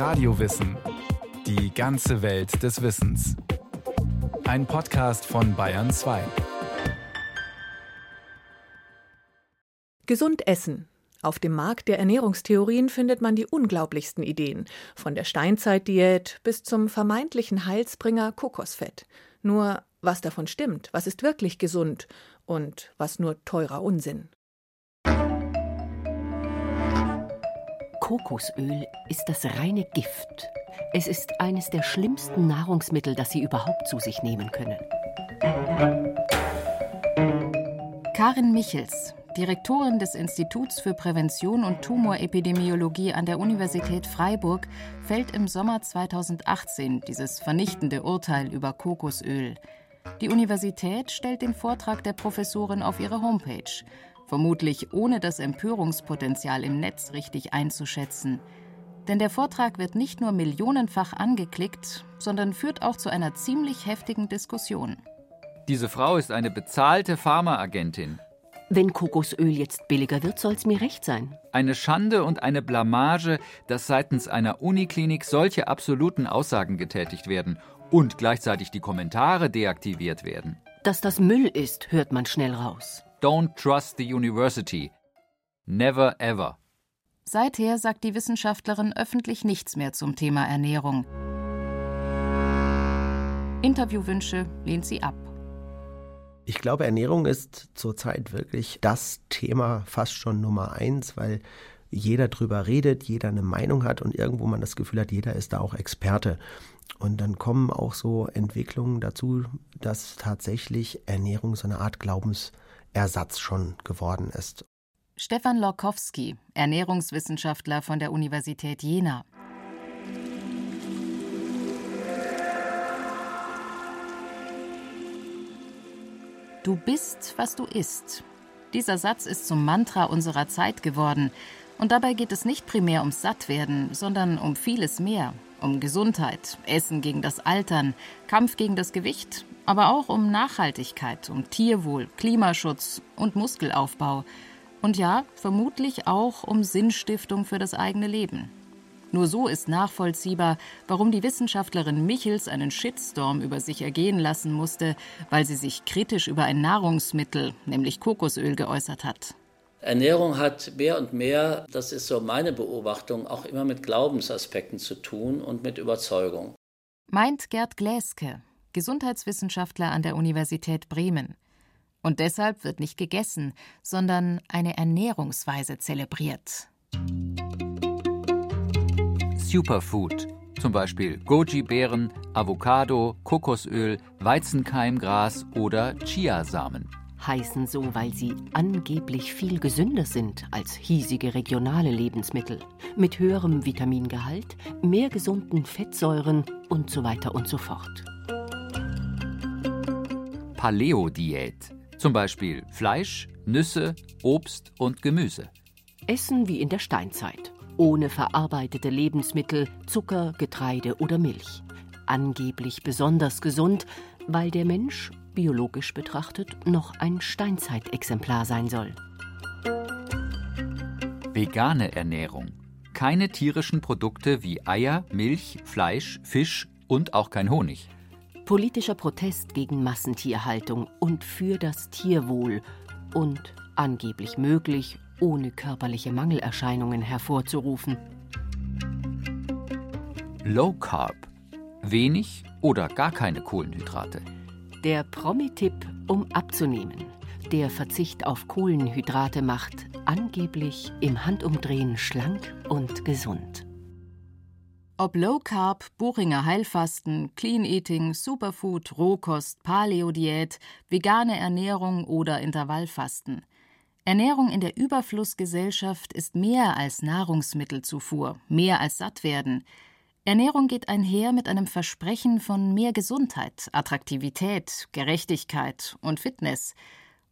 Radiowissen. Die ganze Welt des Wissens. Ein Podcast von Bayern 2. Gesund essen. Auf dem Markt der Ernährungstheorien findet man die unglaublichsten Ideen, von der Steinzeitdiät bis zum vermeintlichen Heilsbringer Kokosfett. Nur was davon stimmt, was ist wirklich gesund und was nur teurer Unsinn. Kokosöl ist das reine Gift. Es ist eines der schlimmsten Nahrungsmittel, das Sie überhaupt zu sich nehmen können. Karin Michels, Direktorin des Instituts für Prävention und Tumorepidemiologie an der Universität Freiburg, fällt im Sommer 2018 dieses vernichtende Urteil über Kokosöl. Die Universität stellt den Vortrag der Professorin auf ihre Homepage vermutlich ohne das Empörungspotenzial im Netz richtig einzuschätzen. Denn der Vortrag wird nicht nur millionenfach angeklickt, sondern führt auch zu einer ziemlich heftigen Diskussion. Diese Frau ist eine bezahlte Pharmaagentin. Wenn Kokosöl jetzt billiger wird, soll es mir recht sein. Eine Schande und eine Blamage, dass seitens einer Uniklinik solche absoluten Aussagen getätigt werden und gleichzeitig die Kommentare deaktiviert werden. Dass das Müll ist, hört man schnell raus. Don't trust the university. Never ever. Seither sagt die Wissenschaftlerin öffentlich nichts mehr zum Thema Ernährung. Interviewwünsche lehnt sie ab. Ich glaube, Ernährung ist zurzeit wirklich das Thema fast schon Nummer eins, weil jeder drüber redet, jeder eine Meinung hat und irgendwo man das Gefühl hat, jeder ist da auch Experte. Und dann kommen auch so Entwicklungen dazu, dass tatsächlich Ernährung so eine Art Glaubens Ersatz schon geworden ist. Stefan Lorkowski, Ernährungswissenschaftler von der Universität Jena. Du bist, was du isst. Dieser Satz ist zum Mantra unserer Zeit geworden. Und dabei geht es nicht primär ums Sattwerden, sondern um vieles mehr. Um Gesundheit, Essen gegen das Altern, Kampf gegen das Gewicht, aber auch um Nachhaltigkeit, um Tierwohl, Klimaschutz und Muskelaufbau. Und ja, vermutlich auch um Sinnstiftung für das eigene Leben. Nur so ist nachvollziehbar, warum die Wissenschaftlerin Michels einen Shitstorm über sich ergehen lassen musste, weil sie sich kritisch über ein Nahrungsmittel, nämlich Kokosöl, geäußert hat. Ernährung hat mehr und mehr, das ist so meine Beobachtung, auch immer mit Glaubensaspekten zu tun und mit Überzeugung. Meint Gerd Gläske, Gesundheitswissenschaftler an der Universität Bremen. Und deshalb wird nicht gegessen, sondern eine Ernährungsweise zelebriert. Superfood, zum Beispiel Goji-Beeren, Avocado, Kokosöl, Weizenkeimgras oder Chiasamen. Heißen so, weil sie angeblich viel gesünder sind als hiesige regionale Lebensmittel. Mit höherem Vitamingehalt, mehr gesunden Fettsäuren und so weiter und so fort. Paleo-Diät. Zum Beispiel Fleisch, Nüsse, Obst und Gemüse. Essen wie in der Steinzeit. Ohne verarbeitete Lebensmittel, Zucker, Getreide oder Milch. Angeblich besonders gesund, weil der Mensch, biologisch betrachtet, noch ein Steinzeitexemplar sein soll. Vegane Ernährung. Keine tierischen Produkte wie Eier, Milch, Fleisch, Fisch und auch kein Honig politischer Protest gegen Massentierhaltung und für das Tierwohl und angeblich möglich, ohne körperliche Mangelerscheinungen hervorzurufen. Low Carb. Wenig oder gar keine Kohlenhydrate. Der Promi-Tipp, um abzunehmen. Der Verzicht auf Kohlenhydrate macht angeblich im Handumdrehen schlank und gesund. Ob Low Carb, Buchinger Heilfasten, Clean Eating, Superfood, Rohkost, Paleo-Diät, vegane Ernährung oder Intervallfasten. Ernährung in der Überflussgesellschaft ist mehr als Nahrungsmittelzufuhr, mehr als Sattwerden. Ernährung geht einher mit einem Versprechen von mehr Gesundheit, Attraktivität, Gerechtigkeit und Fitness.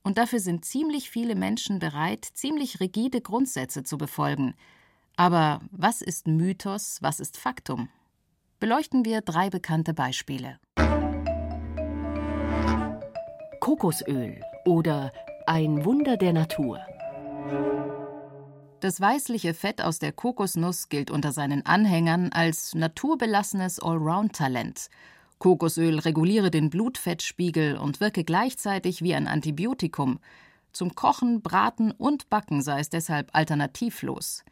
Und dafür sind ziemlich viele Menschen bereit, ziemlich rigide Grundsätze zu befolgen – aber was ist Mythos, was ist Faktum? Beleuchten wir drei bekannte Beispiele. Kokosöl oder ein Wunder der Natur. Das weißliche Fett aus der Kokosnuss gilt unter seinen Anhängern als naturbelassenes Allround-Talent. Kokosöl reguliere den Blutfettspiegel und wirke gleichzeitig wie ein Antibiotikum. Zum Kochen, Braten und Backen sei es deshalb alternativlos.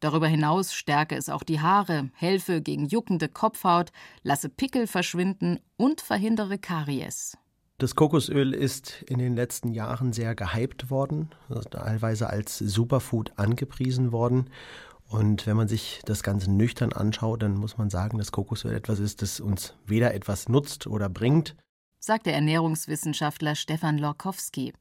Darüber hinaus stärke es auch die Haare, helfe gegen juckende Kopfhaut, lasse Pickel verschwinden und verhindere Karies. Das Kokosöl ist in den letzten Jahren sehr gehypt worden, teilweise als Superfood angepriesen worden. Und wenn man sich das Ganze nüchtern anschaut, dann muss man sagen, dass Kokosöl etwas ist, das uns weder etwas nutzt oder bringt, sagt der Ernährungswissenschaftler Stefan Lorkowski.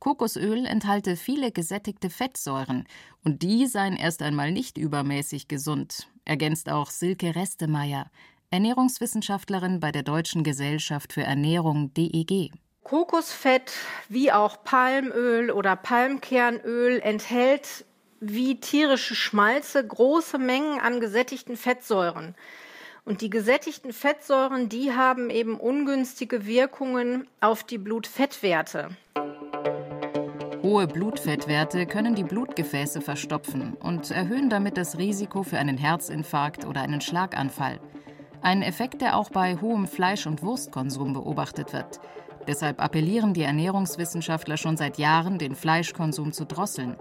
Kokosöl enthalte viele gesättigte Fettsäuren und die seien erst einmal nicht übermäßig gesund, ergänzt auch Silke Restemeier, Ernährungswissenschaftlerin bei der Deutschen Gesellschaft für Ernährung DEG. Kokosfett wie auch Palmöl oder Palmkernöl enthält wie tierische Schmalze große Mengen an gesättigten Fettsäuren. Und die gesättigten Fettsäuren, die haben eben ungünstige Wirkungen auf die Blutfettwerte. Hohe Blutfettwerte können die Blutgefäße verstopfen und erhöhen damit das Risiko für einen Herzinfarkt oder einen Schlaganfall. Ein Effekt, der auch bei hohem Fleisch- und Wurstkonsum beobachtet wird. Deshalb appellieren die Ernährungswissenschaftler schon seit Jahren, den Fleischkonsum zu drosseln.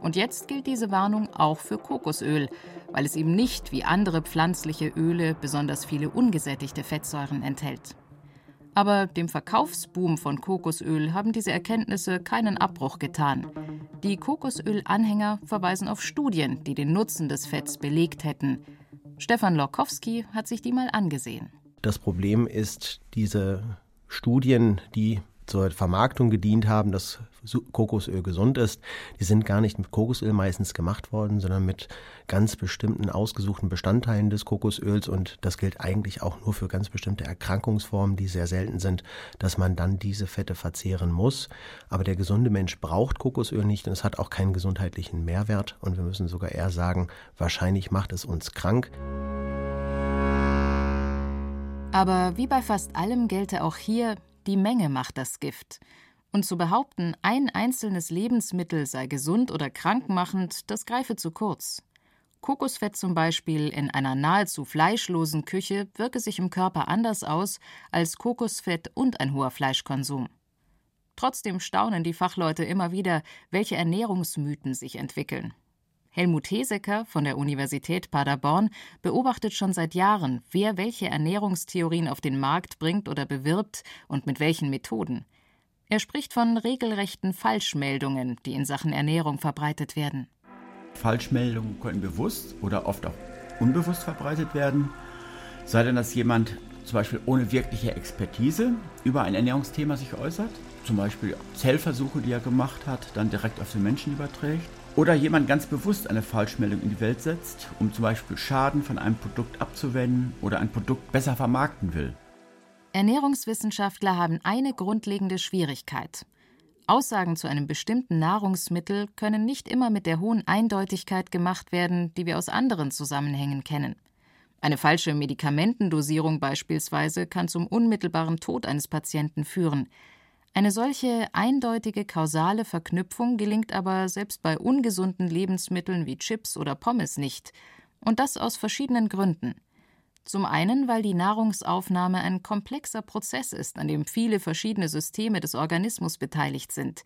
Und jetzt gilt diese Warnung auch für Kokosöl, weil es eben nicht wie andere pflanzliche Öle besonders viele ungesättigte Fettsäuren enthält. Aber dem Verkaufsboom von Kokosöl haben diese Erkenntnisse keinen Abbruch getan. Die Kokosöl-Anhänger verweisen auf Studien, die den Nutzen des Fetts belegt hätten. Stefan Lorkowski hat sich die mal angesehen. Das Problem ist, diese Studien, die zur Vermarktung gedient haben, dass Kokosöl gesund ist, die sind gar nicht mit Kokosöl meistens gemacht worden, sondern mit ganz bestimmten ausgesuchten Bestandteilen des Kokosöls. Und das gilt eigentlich auch nur für ganz bestimmte Erkrankungsformen, die sehr selten sind, dass man dann diese Fette verzehren muss. Aber der gesunde Mensch braucht Kokosöl nicht und es hat auch keinen gesundheitlichen Mehrwert. Und wir müssen sogar eher sagen, wahrscheinlich macht es uns krank. Aber wie bei fast allem gelte auch hier, die Menge macht das Gift. Und zu behaupten, ein einzelnes Lebensmittel sei gesund oder krankmachend, das greife zu kurz. Kokosfett zum Beispiel in einer nahezu fleischlosen Küche wirke sich im Körper anders aus als Kokosfett und ein hoher Fleischkonsum. Trotzdem staunen die Fachleute immer wieder, welche Ernährungsmythen sich entwickeln. Helmut Hesecker von der Universität Paderborn beobachtet schon seit Jahren, wer welche Ernährungstheorien auf den Markt bringt oder bewirbt und mit welchen Methoden. Er spricht von regelrechten Falschmeldungen, die in Sachen Ernährung verbreitet werden. Falschmeldungen können bewusst oder oft auch unbewusst verbreitet werden, sei denn, dass jemand zum Beispiel ohne wirkliche Expertise über ein Ernährungsthema sich äußert, zum Beispiel Zellversuche, die er gemacht hat, dann direkt auf den Menschen überträgt oder jemand ganz bewusst eine Falschmeldung in die Welt setzt, um zum Beispiel Schaden von einem Produkt abzuwenden oder ein Produkt besser vermarkten will. Ernährungswissenschaftler haben eine grundlegende Schwierigkeit. Aussagen zu einem bestimmten Nahrungsmittel können nicht immer mit der hohen Eindeutigkeit gemacht werden, die wir aus anderen Zusammenhängen kennen. Eine falsche Medikamentendosierung beispielsweise kann zum unmittelbaren Tod eines Patienten führen. Eine solche eindeutige kausale Verknüpfung gelingt aber selbst bei ungesunden Lebensmitteln wie Chips oder Pommes nicht, und das aus verschiedenen Gründen. Zum einen, weil die Nahrungsaufnahme ein komplexer Prozess ist, an dem viele verschiedene Systeme des Organismus beteiligt sind.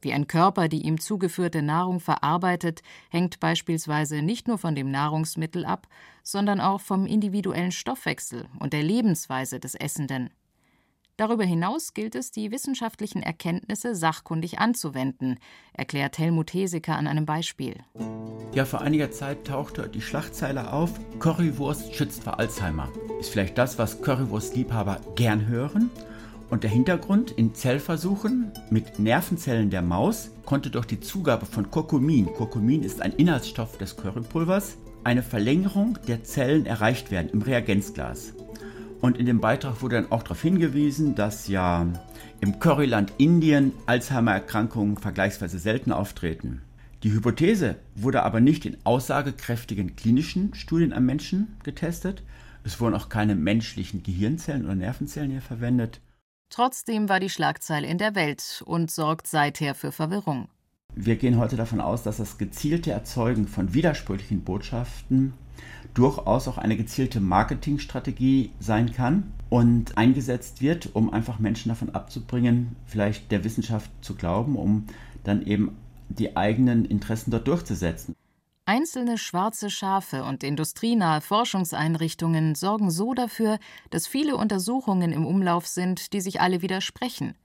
Wie ein Körper die ihm zugeführte Nahrung verarbeitet, hängt beispielsweise nicht nur von dem Nahrungsmittel ab, sondern auch vom individuellen Stoffwechsel und der Lebensweise des Essenden. Darüber hinaus gilt es, die wissenschaftlichen Erkenntnisse sachkundig anzuwenden, erklärt Helmut Heseker an einem Beispiel. Ja, vor einiger Zeit tauchte die Schlagzeile auf: Currywurst schützt vor Alzheimer. Ist vielleicht das, was Currywurstliebhaber gern hören? Und der Hintergrund in Zellversuchen mit Nervenzellen der Maus konnte durch die Zugabe von Kurkumin, Kurkumin ist ein Inhaltsstoff des Currypulvers, eine Verlängerung der Zellen erreicht werden im Reagenzglas. Und in dem Beitrag wurde dann auch darauf hingewiesen, dass ja im Curryland Indien Alzheimer-Erkrankungen vergleichsweise selten auftreten. Die Hypothese wurde aber nicht in aussagekräftigen klinischen Studien am Menschen getestet. Es wurden auch keine menschlichen Gehirnzellen oder Nervenzellen hier verwendet. Trotzdem war die Schlagzeile in der Welt und sorgt seither für Verwirrung. wir gehen heute davon aus, dass das gezielte Erzeugen von widersprüchlichen Botschaften durchaus auch eine gezielte Marketingstrategie sein kann und eingesetzt wird, um einfach Menschen davon abzubringen, vielleicht der Wissenschaft zu glauben, um dann eben die eigenen Interessen dort durchzusetzen. Einzelne schwarze Schafe und industrienahe Forschungseinrichtungen sorgen so dafür, dass viele Untersuchungen im Umlauf sind, die sich alle widersprechen.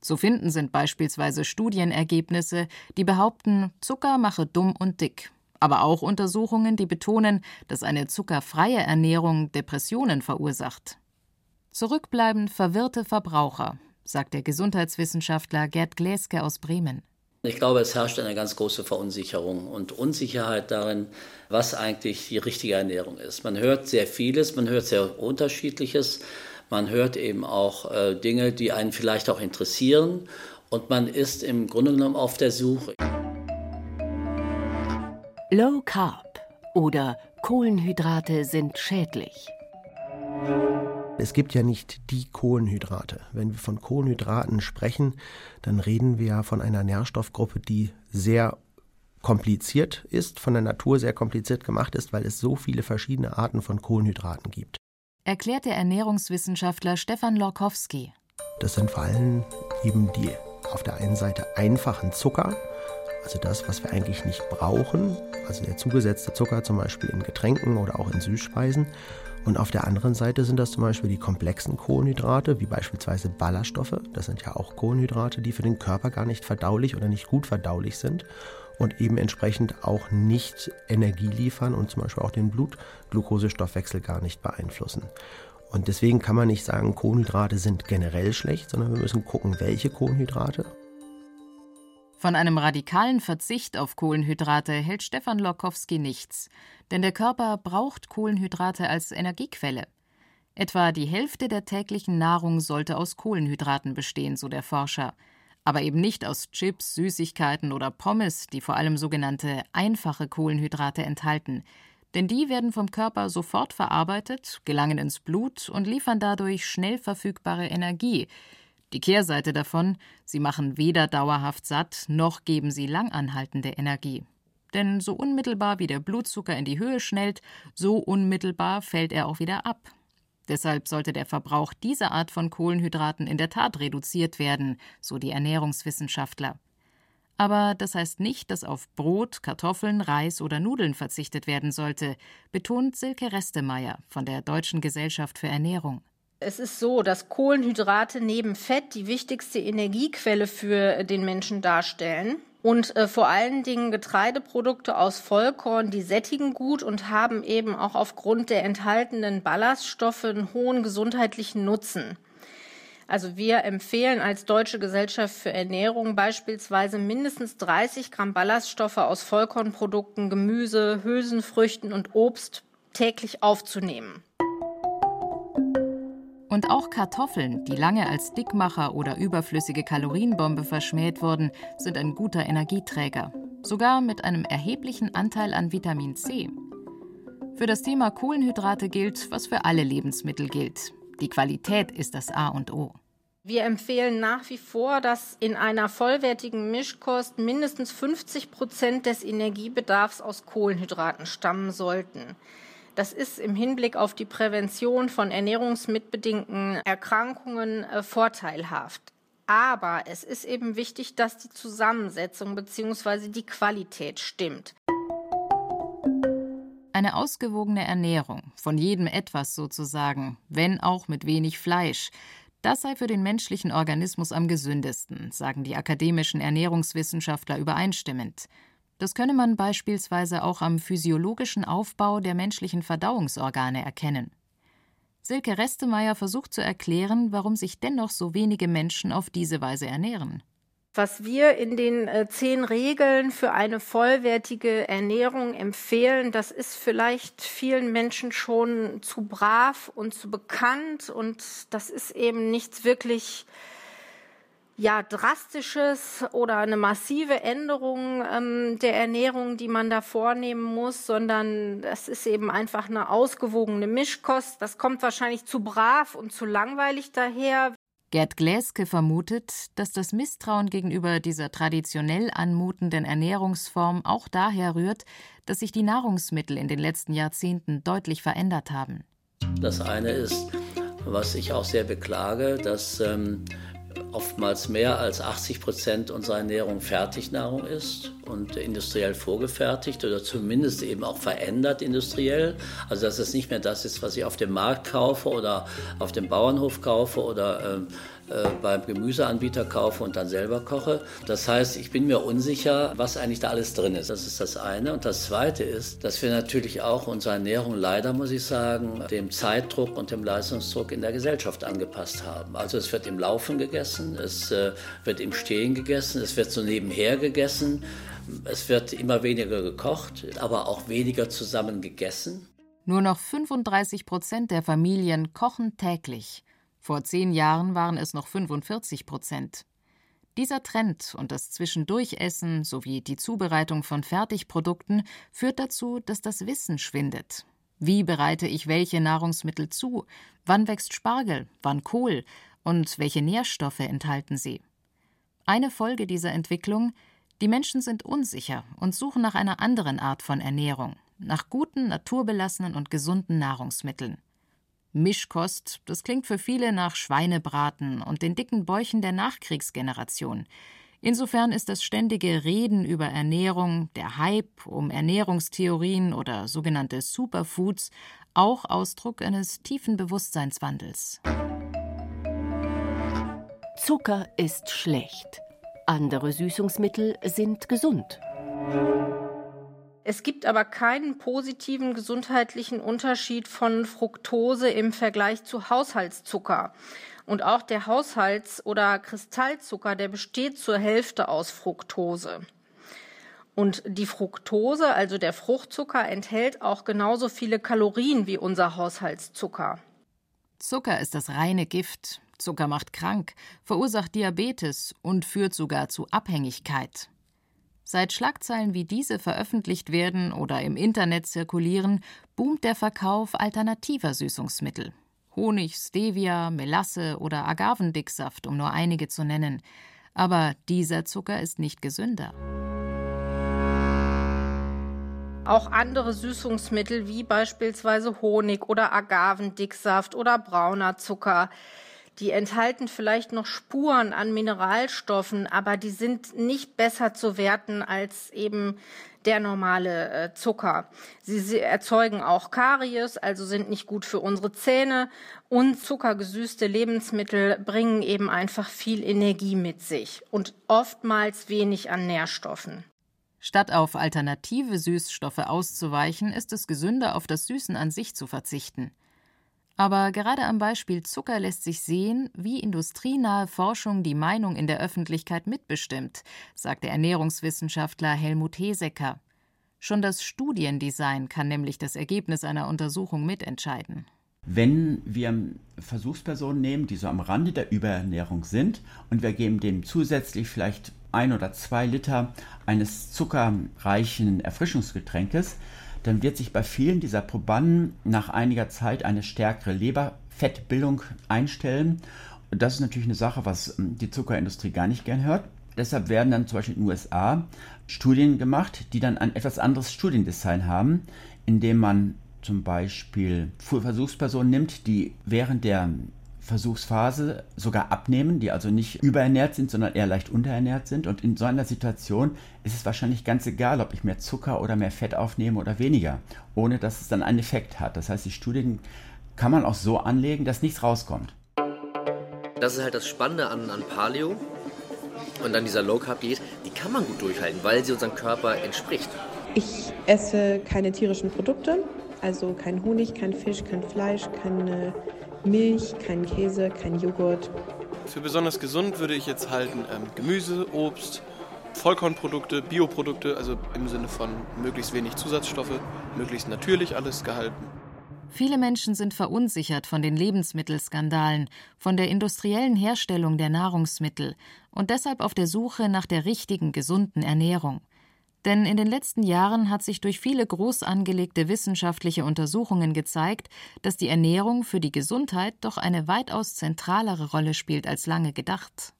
Zu finden sind beispielsweise Studienergebnisse, die behaupten, Zucker mache dumm und dick aber auch Untersuchungen, die betonen, dass eine zuckerfreie Ernährung Depressionen verursacht. Zurückbleiben verwirrte Verbraucher, sagt der Gesundheitswissenschaftler Gerd Gläske aus Bremen. Ich glaube, es herrscht eine ganz große Verunsicherung und Unsicherheit darin, was eigentlich die richtige Ernährung ist. Man hört sehr vieles, man hört sehr unterschiedliches, man hört eben auch äh, Dinge, die einen vielleicht auch interessieren und man ist im Grunde genommen auf der Suche. Low Carb oder Kohlenhydrate sind schädlich. Es gibt ja nicht die Kohlenhydrate. Wenn wir von Kohlenhydraten sprechen, dann reden wir ja von einer Nährstoffgruppe, die sehr kompliziert ist, von der Natur sehr kompliziert gemacht ist, weil es so viele verschiedene Arten von Kohlenhydraten gibt. Erklärt der Ernährungswissenschaftler Stefan Lorkowski. Das sind vor allem eben die auf der einen Seite einfachen Zucker, also das, was wir eigentlich nicht brauchen, also der zugesetzte Zucker zum Beispiel in Getränken oder auch in Süßspeisen. Und auf der anderen Seite sind das zum Beispiel die komplexen Kohlenhydrate, wie beispielsweise Ballaststoffe. Das sind ja auch Kohlenhydrate, die für den Körper gar nicht verdaulich oder nicht gut verdaulich sind und eben entsprechend auch nicht Energie liefern und zum Beispiel auch den Blutglukosestoffwechsel gar nicht beeinflussen. Und deswegen kann man nicht sagen, Kohlenhydrate sind generell schlecht, sondern wir müssen gucken, welche Kohlenhydrate von einem radikalen Verzicht auf Kohlenhydrate hält Stefan Lorkowski nichts, denn der Körper braucht Kohlenhydrate als Energiequelle. Etwa die Hälfte der täglichen Nahrung sollte aus Kohlenhydraten bestehen, so der Forscher, aber eben nicht aus Chips, Süßigkeiten oder Pommes, die vor allem sogenannte einfache Kohlenhydrate enthalten, denn die werden vom Körper sofort verarbeitet, gelangen ins Blut und liefern dadurch schnell verfügbare Energie, die Kehrseite davon, sie machen weder dauerhaft satt, noch geben sie langanhaltende Energie. Denn so unmittelbar wie der Blutzucker in die Höhe schnellt, so unmittelbar fällt er auch wieder ab. Deshalb sollte der Verbrauch dieser Art von Kohlenhydraten in der Tat reduziert werden, so die Ernährungswissenschaftler. Aber das heißt nicht, dass auf Brot, Kartoffeln, Reis oder Nudeln verzichtet werden sollte, betont Silke Restemeier von der Deutschen Gesellschaft für Ernährung. Es ist so, dass Kohlenhydrate neben Fett die wichtigste Energiequelle für den Menschen darstellen. Und äh, vor allen Dingen Getreideprodukte aus Vollkorn, die sättigen gut und haben eben auch aufgrund der enthaltenen Ballaststoffe einen hohen gesundheitlichen Nutzen. Also wir empfehlen als Deutsche Gesellschaft für Ernährung beispielsweise mindestens 30 Gramm Ballaststoffe aus Vollkornprodukten, Gemüse, Hülsenfrüchten und Obst täglich aufzunehmen. Und auch Kartoffeln, die lange als Dickmacher oder überflüssige Kalorienbombe verschmäht wurden, sind ein guter Energieträger, sogar mit einem erheblichen Anteil an Vitamin C. Für das Thema Kohlenhydrate gilt, was für alle Lebensmittel gilt. Die Qualität ist das A und O. Wir empfehlen nach wie vor, dass in einer vollwertigen Mischkost mindestens 50 Prozent des Energiebedarfs aus Kohlenhydraten stammen sollten. Das ist im Hinblick auf die Prävention von ernährungsmitbedingten Erkrankungen äh, vorteilhaft. Aber es ist eben wichtig, dass die Zusammensetzung bzw. die Qualität stimmt. Eine ausgewogene Ernährung, von jedem etwas sozusagen, wenn auch mit wenig Fleisch, das sei für den menschlichen Organismus am gesündesten, sagen die akademischen Ernährungswissenschaftler übereinstimmend. Das könne man beispielsweise auch am physiologischen Aufbau der menschlichen Verdauungsorgane erkennen. Silke Restemeier versucht zu erklären, warum sich dennoch so wenige Menschen auf diese Weise ernähren. Was wir in den äh, zehn Regeln für eine vollwertige Ernährung empfehlen, das ist vielleicht vielen Menschen schon zu brav und zu bekannt und das ist eben nichts wirklich ja, drastisches oder eine massive Änderung ähm, der Ernährung, die man da vornehmen muss, sondern das ist eben einfach eine ausgewogene Mischkost. Das kommt wahrscheinlich zu brav und zu langweilig daher. Gerd Gläske vermutet, dass das Misstrauen gegenüber dieser traditionell anmutenden Ernährungsform auch daher rührt, dass sich die Nahrungsmittel in den letzten Jahrzehnten deutlich verändert haben. Das eine ist, was ich auch sehr beklage, dass ähm, oftmals mehr als 80 Prozent unserer Ernährung Fertignahrung ist und industriell vorgefertigt oder zumindest eben auch verändert industriell. Also dass es nicht mehr das ist, was ich auf dem Markt kaufe oder auf dem Bauernhof kaufe oder ähm, äh, beim Gemüseanbieter kaufe und dann selber koche. Das heißt, ich bin mir unsicher, was eigentlich da alles drin ist. Das ist das eine. Und das zweite ist, dass wir natürlich auch unsere Ernährung leider, muss ich sagen, dem Zeitdruck und dem Leistungsdruck in der Gesellschaft angepasst haben. Also es wird im Laufen gegessen, es äh, wird im Stehen gegessen, es wird so nebenher gegessen. Es wird immer weniger gekocht, aber auch weniger zusammen gegessen. Nur noch 35 Prozent der Familien kochen täglich. Vor zehn Jahren waren es noch 45 Prozent. Dieser Trend und das Zwischendurchessen sowie die Zubereitung von Fertigprodukten führt dazu, dass das Wissen schwindet. Wie bereite ich welche Nahrungsmittel zu? Wann wächst Spargel? Wann Kohl? Und welche Nährstoffe enthalten sie? Eine Folge dieser Entwicklung die Menschen sind unsicher und suchen nach einer anderen Art von Ernährung, nach guten, naturbelassenen und gesunden Nahrungsmitteln. Mischkost, das klingt für viele nach Schweinebraten und den dicken Bäuchen der Nachkriegsgeneration. Insofern ist das ständige Reden über Ernährung, der Hype um Ernährungstheorien oder sogenannte Superfoods auch Ausdruck eines tiefen Bewusstseinswandels. Zucker ist schlecht. Andere Süßungsmittel sind gesund. Es gibt aber keinen positiven gesundheitlichen Unterschied von Fructose im Vergleich zu Haushaltszucker. Und auch der Haushalts- oder Kristallzucker, der besteht zur Hälfte aus Fructose. Und die Fructose, also der Fruchtzucker, enthält auch genauso viele Kalorien wie unser Haushaltszucker. Zucker ist das reine Gift. Zucker macht krank, verursacht Diabetes und führt sogar zu Abhängigkeit. Seit Schlagzeilen wie diese veröffentlicht werden oder im Internet zirkulieren, boomt der Verkauf alternativer Süßungsmittel. Honig, Stevia, Melasse oder Agavendicksaft, um nur einige zu nennen. Aber dieser Zucker ist nicht gesünder. Auch andere Süßungsmittel wie beispielsweise Honig oder Agavendicksaft oder brauner Zucker die enthalten vielleicht noch Spuren an Mineralstoffen, aber die sind nicht besser zu werten als eben der normale äh, Zucker. Sie, sie, erzeugen auch Karies, also sind nicht gut für unsere Zähne. Und zuckergesüßte Lebensmittel bringen eben einfach viel Energie mit sich und oftmals wenig an Nährstoffen. Statt auf alternative Süßstoffe auszuweichen, ist es gesünder, auf das Süßen an sich zu verzichten. Aber gerade am Beispiel Zucker lässt sich sehen, wie industrienahe Forschung die Meinung in der Öffentlichkeit mitbestimmt, sagt der Ernährungswissenschaftler Helmut Hesecker. Schon das Studiendesign kann nämlich das Ergebnis einer Untersuchung mitentscheiden. Wenn wir Versuchspersonen nehmen, die so am Rande der Überernährung sind, und wir geben dem zusätzlich vielleicht ein oder zwei Liter eines zuckerreichen Erfrischungsgetränkes, dann wird sich bei vielen dieser Probanden nach einiger Zeit eine stärkere Leberfettbildung einstellen. Und das ist natürlich eine Sache, was ähm, die Zuckerindustrie gar nicht gern hört. Deshalb werden dann zum Beispiel in den USA Studien gemacht, die dann ein etwas anderes Studiendesign haben, indem man zum Beispiel Versuchspersonen nimmt, die während der Versuchsphase sogar abnehmen, die also nicht überernährt sind, sondern eher leicht unterernährt sind. Und in so einer Situation ist es wahrscheinlich ganz egal, ob ich mehr Zucker oder mehr Fett aufnehme oder weniger, ohne dass es dann einen Effekt hat. Das heißt, die Studien kann man auch so anlegen, dass nichts rauskommt. Das ist halt das Spannende an, an Paleo und an dieser Low Carb Diät. Die kann man gut durchhalten, weil sie unserem Körper entspricht. Ich esse keine tierischen Produkte, also kein Honig, kein Fisch, kein Fleisch, keine Milch, keinen Käse, kein Joghurt. Für besonders gesund würde ich jetzt halten ähm, Gemüse, Obst, Vollkornprodukte, Bioprodukte, also im Sinne von möglichst wenig Zusatzstoffe, möglichst natürlich alles gehalten. Viele Menschen sind verunsichert von den Lebensmittelskandalen, von der industriellen Herstellung der Nahrungsmittel und deshalb auf der Suche nach der richtigen, gesunden Ernährung. Denn in den letzten Jahren hat sich durch viele groß angelegte wissenschaftliche Untersuchungen gezeigt, dass die Ernährung für die Gesundheit doch eine weitaus zentralere Rolle spielt als lange gedacht.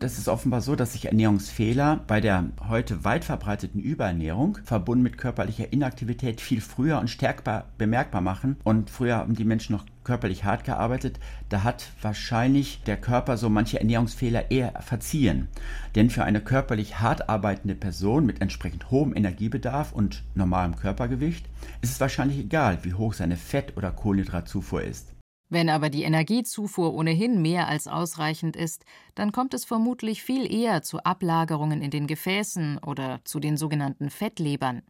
Das ist offenbar so, dass sich Ernährungsfehler bei der heute weit verbreiteten Überernährung verbunden mit körperlicher Inaktivität viel früher und stärker bemerkbar machen. Und früher haben die Menschen noch körperlich hart gearbeitet. Da hat wahrscheinlich der Körper so manche Ernährungsfehler eher verziehen. Denn für eine körperlich hart arbeitende Person mit entsprechend hohem Energiebedarf und normalem Körpergewicht ist es wahrscheinlich egal, wie hoch seine Fett- oder Kohlenhydratzufuhr ist. Wenn aber die Energiezufuhr ohnehin mehr als ausreichend ist, dann kommt es vermutlich viel eher zu Ablagerungen in den Gefäßen oder zu den sogenannten Fettlebern.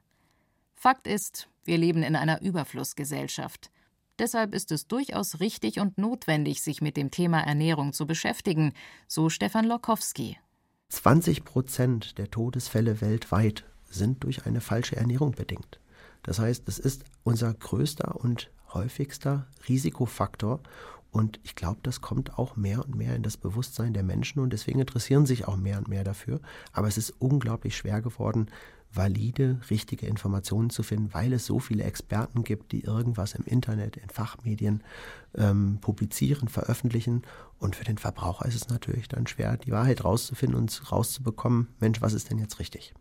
Fakt ist, wir leben in einer Überflussgesellschaft. Deshalb ist es durchaus richtig und notwendig, sich mit dem Thema Ernährung zu beschäftigen, so Stefan Lokowski. 20 Prozent der Todesfälle weltweit sind durch eine falsche Ernährung bedingt. Das heißt, es ist unser größter und häufigster Risikofaktor. Und ich glaube, das kommt auch mehr und mehr in das Bewusstsein der Menschen und deswegen interessieren sich auch mehr und mehr dafür. Aber es ist unglaublich schwer geworden, valide, richtige Informationen zu finden, weil es so viele Experten gibt, die irgendwas im Internet, in Fachmedien ähm, publizieren, veröffentlichen. Und für den Verbraucher ist es natürlich dann schwer, die Wahrheit rauszufinden und rauszubekommen, Mensch, was ist denn jetzt richtig?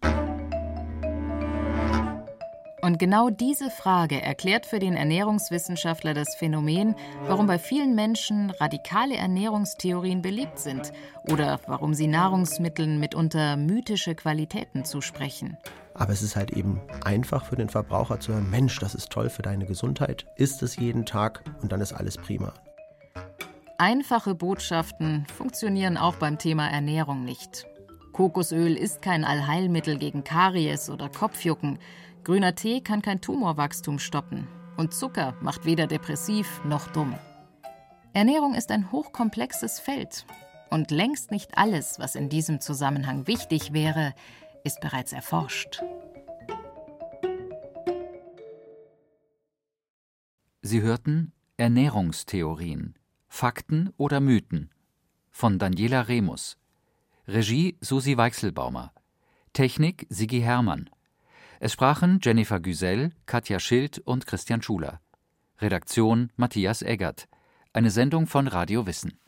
Und genau diese Frage erklärt für den Ernährungswissenschaftler das Phänomen, warum bei vielen Menschen radikale Ernährungstheorien beliebt sind oder warum sie Nahrungsmitteln mitunter mythische Qualitäten zusprechen. Aber es ist halt eben einfach für den Verbraucher zu hören, Mensch, das ist toll für deine Gesundheit, isst es jeden Tag und dann ist alles prima. Einfache Botschaften funktionieren auch beim Thema Ernährung nicht. Kokosöl ist kein Allheilmittel gegen Karies oder Kopfjucken. Grüner Tee kann kein Tumorwachstum stoppen. Und Zucker macht weder depressiv noch dumm. Ernährung ist ein hochkomplexes Feld. Und längst nicht alles, was in diesem Zusammenhang wichtig wäre, ist bereits erforscht. Sie hörten Ernährungstheorien, Fakten oder Mythen von Daniela Remus. Regie Susi Weichselbaumer. Technik Sigi Hermann. Es sprachen Jennifer Güsell, Katja Schild und Christian Schuler. Redaktion Matthias Eggert. Eine Sendung von Radio Wissen.